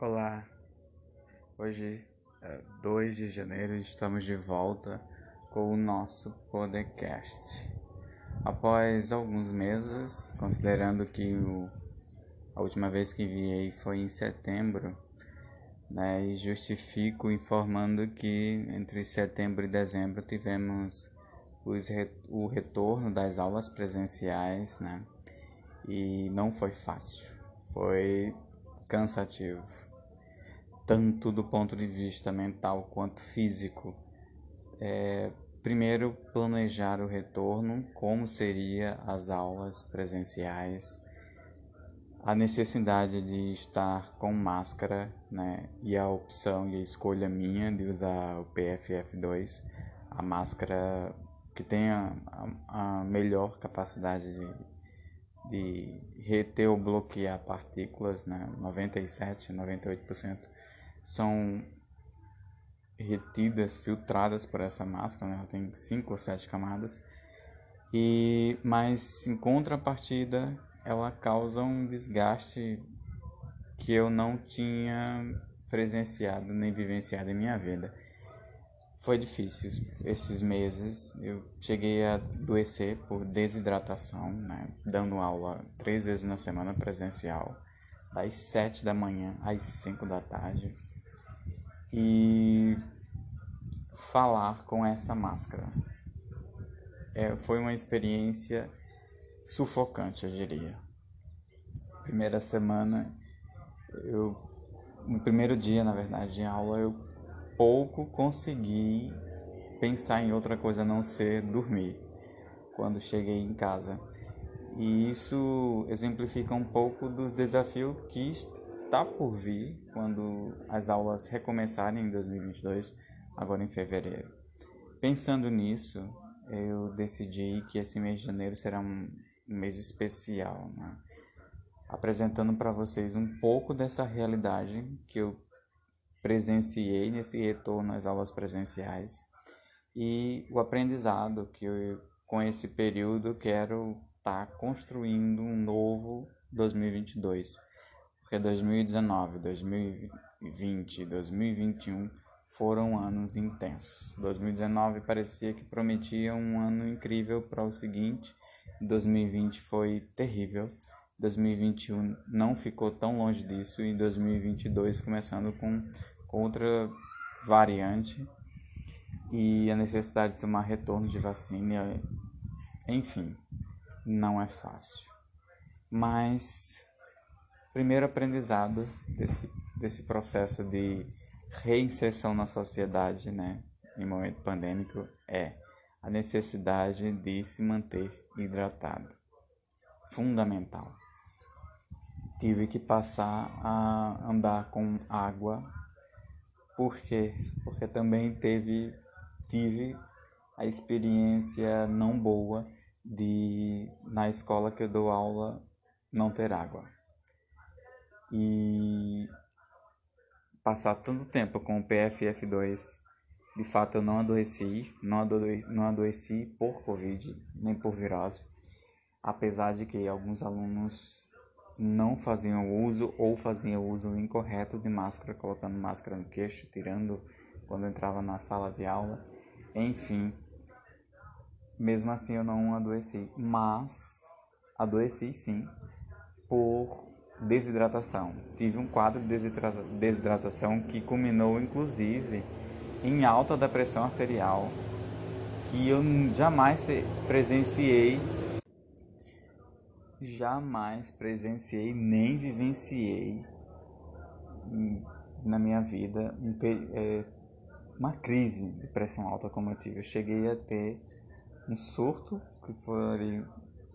Olá, hoje é 2 de janeiro estamos de volta com o nosso podcast. Após alguns meses, considerando que o, a última vez que enviei foi em setembro, né, e justifico informando que entre setembro e dezembro tivemos os, o retorno das aulas presenciais, né, e não foi fácil, foi cansativo tanto do ponto de vista mental quanto físico. É, primeiro, planejar o retorno, como seria as aulas presenciais, a necessidade de estar com máscara, né, e a opção e a escolha minha de usar o PFF2, a máscara que tem a, a melhor capacidade de, de reter ou bloquear partículas, né, 97, 98% são retidas, filtradas por essa máscara, né? ela tem cinco ou sete camadas, e mas em contrapartida ela causa um desgaste que eu não tinha presenciado nem vivenciado em minha vida. Foi difícil esses meses. Eu cheguei a adoecer por desidratação, né? dando aula três vezes na semana presencial, das sete da manhã às cinco da tarde e falar com essa máscara. É, foi uma experiência sufocante, eu diria. Primeira semana, eu no primeiro dia, na verdade, de aula, eu pouco consegui pensar em outra coisa a não ser dormir quando cheguei em casa. E isso exemplifica um pouco do desafio que está por vir quando as aulas recomeçarem em 2022, agora em fevereiro. Pensando nisso, eu decidi que esse mês de janeiro será um mês especial, né? apresentando para vocês um pouco dessa realidade que eu presenciei nesse retorno às aulas presenciais e o aprendizado que eu, com esse período quero estar tá construindo um novo 2022 porque 2019, 2020, 2021 foram anos intensos. 2019 parecia que prometia um ano incrível para o seguinte, 2020 foi terrível. 2021 não ficou tão longe disso e 2022 começando com, outra variante e a necessidade de tomar retorno de vacina, enfim, não é fácil. Mas primeiro aprendizado desse, desse processo de reinserção na sociedade, né, em momento pandêmico, é a necessidade de se manter hidratado. Fundamental. Tive que passar a andar com água, por quê? Porque também teve, tive a experiência não boa de, na escola que eu dou aula, não ter água e passar tanto tempo com o PFF2, de fato eu não adoeci, não adoeci, não adoeci por Covid, nem por virose, apesar de que alguns alunos não faziam uso ou faziam uso incorreto de máscara, colocando máscara no queixo, tirando quando entrava na sala de aula, enfim. Mesmo assim eu não adoeci, mas adoeci sim por desidratação. Tive um quadro de desidratação que culminou inclusive em alta da pressão arterial, que eu jamais presenciei, jamais presenciei nem vivenciei na minha vida é, uma crise de pressão alta como eu tive. Eu cheguei a ter um surto que foi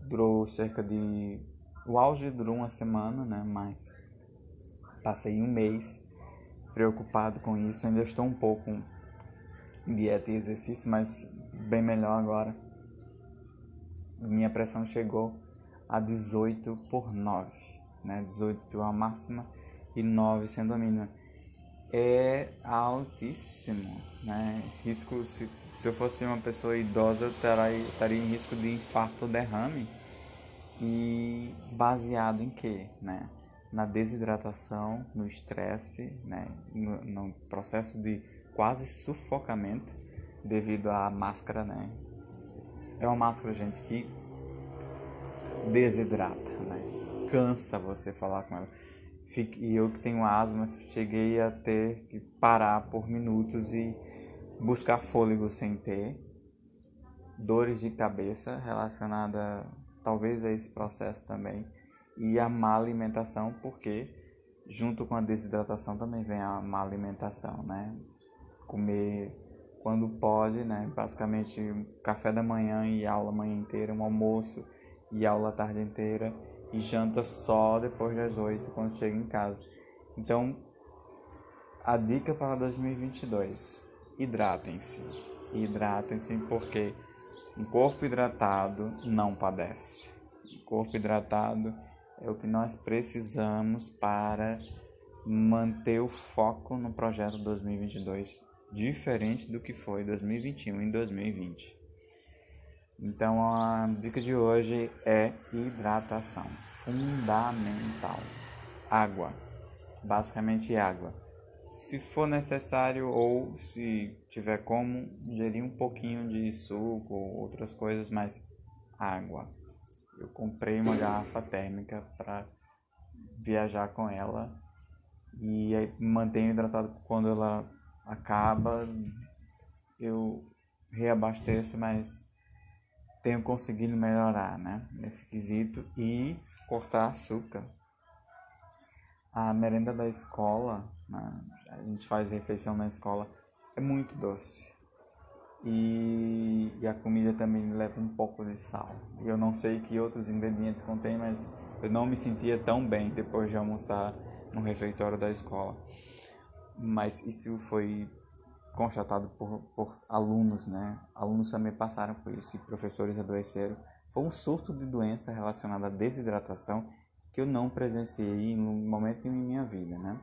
durou cerca de o auge durou uma semana, né? Mas passei um mês preocupado com isso. Ainda estou um pouco em dieta e exercício, mas bem melhor agora. Minha pressão chegou a 18 por 9, né? 18 a máxima e 9 sendo a mínima. É altíssimo, né? Risco, se, se eu fosse uma pessoa idosa, eu estaria, estaria em risco de infarto ou derrame e baseado em quê, né? na desidratação, no estresse, né, no, no, processo de quase sufocamento devido à máscara, né? É uma máscara, gente, que desidrata, né? Cansa você falar com ela. E eu que tenho asma, cheguei a ter que parar por minutos e buscar fôlego sem ter. Dores de cabeça relacionada talvez a esse processo também e a má alimentação, porque junto com a desidratação também vem a má alimentação, né? Comer quando pode, né? Basicamente café da manhã e aula a manhã inteira, um almoço e aula a tarde inteira e janta só depois das oito quando chega em casa. Então, a dica para 2022: hidratem-se. Hidratem-se porque um corpo hidratado não padece. Corpo hidratado é o que nós precisamos para manter o foco no projeto 2022, diferente do que foi 2021 e 2020. Então a dica de hoje é hidratação, fundamental. Água, basicamente água. Se for necessário ou se tiver como, ingerir um pouquinho de suco ou outras coisas, mas água eu comprei uma garrafa térmica para viajar com ela e mantenho hidratado quando ela acaba eu reabasteço mas tenho conseguido melhorar né nesse quesito e cortar açúcar a merenda da escola né? a gente faz refeição na escola é muito doce e, e, a comida também leva um pouco de sal. Eu não sei que outros ingredientes contém, mas eu não me sentia tão bem depois de almoçar no refeitório da escola. Mas isso foi constatado por, por alunos, né? Alunos também passaram por isso e professores adoeceram. Foi um surto de doença relacionada à desidratação que eu não presenciei em momento em minha vida, né?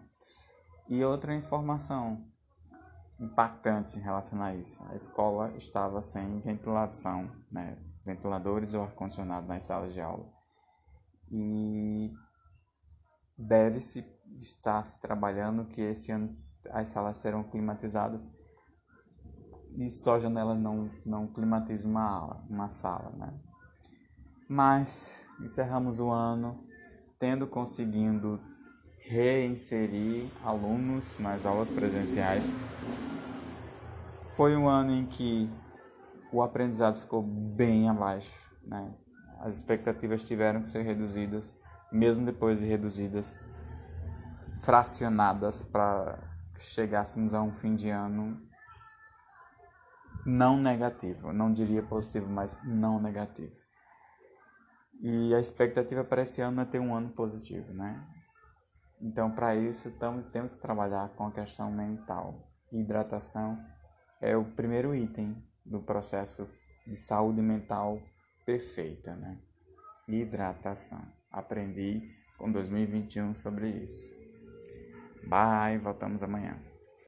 E outra informação, impactante em relação a isso. A escola estava sem ventilação, né? ventiladores ou ar-condicionado nas salas de aula. E deve-se estar se trabalhando que esse ano as salas serão climatizadas e só janela não, não climatiza uma, uma sala. Né? Mas encerramos o ano tendo conseguindo reinserir alunos nas aulas presenciais foi um ano em que o aprendizado ficou bem abaixo, né? As expectativas tiveram que ser reduzidas, mesmo depois de reduzidas, fracionadas para que chegássemos a um fim de ano não negativo, não diria positivo, mas não negativo. E a expectativa para esse ano é ter um ano positivo, né? Então, para isso, tamo, temos que trabalhar com a questão mental, hidratação é o primeiro item do processo de saúde mental perfeita, né? Hidratação. Aprendi com 2021 sobre isso. Bye, voltamos amanhã.